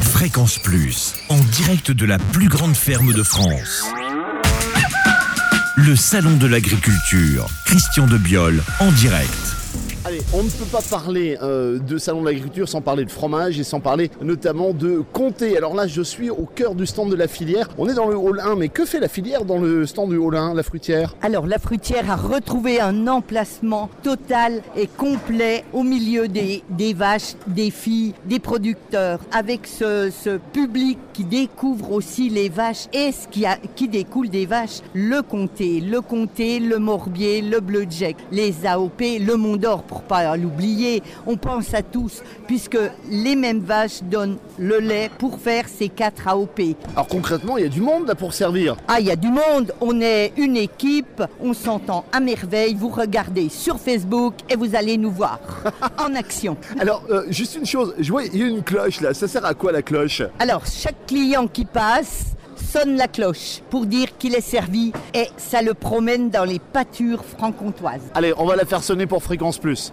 Fréquence Plus, en direct de la plus grande ferme de France. Le Salon de l'Agriculture, Christian de Biol, en direct. On ne peut pas parler euh, de salon de l'agriculture sans parler de fromage et sans parler notamment de comté. Alors là, je suis au cœur du stand de la filière. On est dans le hall 1, mais que fait la filière dans le stand du hall 1, la fruitière? Alors la fruitière a retrouvé un emplacement total et complet au milieu des, vaches, des filles, des producteurs, avec ce, public qui découvre aussi les vaches et ce qui, qui découle des vaches, le comté, le comté, le morbier, le bleu jack, les AOP, le Mont d'Or pas l'oublier. On pense à tous puisque les mêmes vaches donnent le lait pour faire ces quatre AOP. Alors concrètement, il y a du monde là pour servir. Ah, il y a du monde, on est une équipe, on s'entend à merveille, vous regardez sur Facebook et vous allez nous voir en action. Alors, euh, juste une chose, je vois, il y a une cloche là. Ça sert à quoi la cloche? Alors, chaque client qui passe sonne la cloche pour dire qu'il est servi et ça le promène dans les pâtures franc-comtoises. Allez, on va la faire sonner pour Fréquence Plus.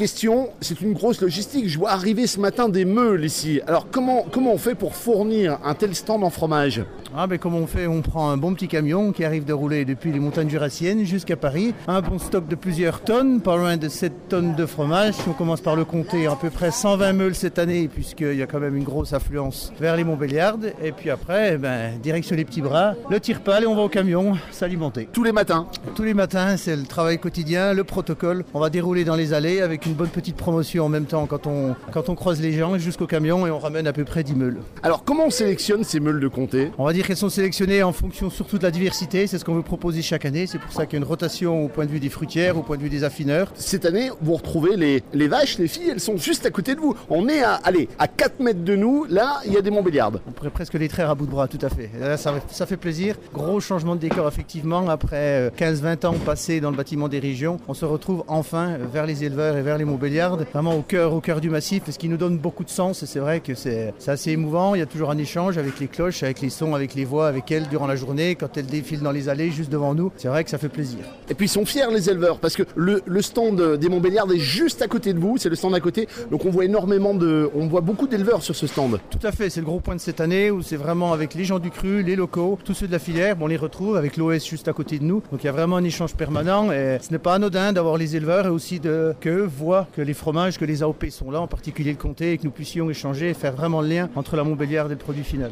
Question, c'est une grosse logistique. Je vois arriver ce matin des meules ici. Alors comment, comment on fait pour fournir un tel stand en fromage Ah ben comment on fait? On prend un bon petit camion qui arrive de rouler depuis les montagnes jurassiennes jusqu'à Paris. Un bon stock de plusieurs tonnes, pas loin de 7 tonnes de fromage. On commence par le compter à peu près 120 meules cette année puisqu'il y a quand même une grosse affluence vers les Montbéliardes. Et puis après, ben, direction les petits bras, le tire-pale et on va au camion s'alimenter. Tous les matins Tous les matins, c'est le travail quotidien, le protocole. On va dérouler dans les allées avec une bonne petite promotion en même temps quand on, quand on croise les gens jusqu'au camion et on ramène à peu près 10 meules. Alors comment on sélectionne ces meules de comté? On va dire qu'elles sont sélectionnées en fonction surtout de la diversité, c'est ce qu'on veut proposer chaque année, c'est pour ça qu'il y a une rotation au point de vue des fruitières, au point de vue des affineurs. Cette année, vous retrouvez les, les vaches, les filles, elles sont juste à côté de vous. On est à, allez, à 4 mètres de nous, là, il y a des Montbéliardes. On pourrait presque les traire à bout de bras, tout à fait. Là, ça, ça fait plaisir. Gros changement de décor, effectivement. Après euh, 15-20 ans passés dans le bâtiment des régions, on se retrouve enfin vers les éleveurs et vers les Montbéliardes, vraiment au cœur, au cœur du massif, ce qui nous donne beaucoup de sens. Et c'est vrai que c'est assez émouvant. Il y a toujours un échange avec les cloches, avec les sons, avec les voix, avec elles durant la journée, quand elles défilent dans les allées juste devant nous. C'est vrai que ça fait plaisir. Et puis ils sont fiers les éleveurs parce que le, le stand des Montbéliardes est juste à côté de vous, c'est le stand à côté. Donc on voit énormément de, on voit beaucoup d'éleveurs sur ce stand. Tout à fait, c'est le gros point de cette année où c'est vraiment avec les gens du cru, les locaux, tous ceux de la filière, on les retrouve avec l'OS juste à côté de nous. Donc il y a vraiment un échange permanent et ce n'est pas anodin d'avoir les éleveurs et aussi de, qu'eux que les fromages, que les AOP sont là, en particulier le comté, et que nous puissions échanger et faire vraiment le lien entre la Montbéliarde et le produit final.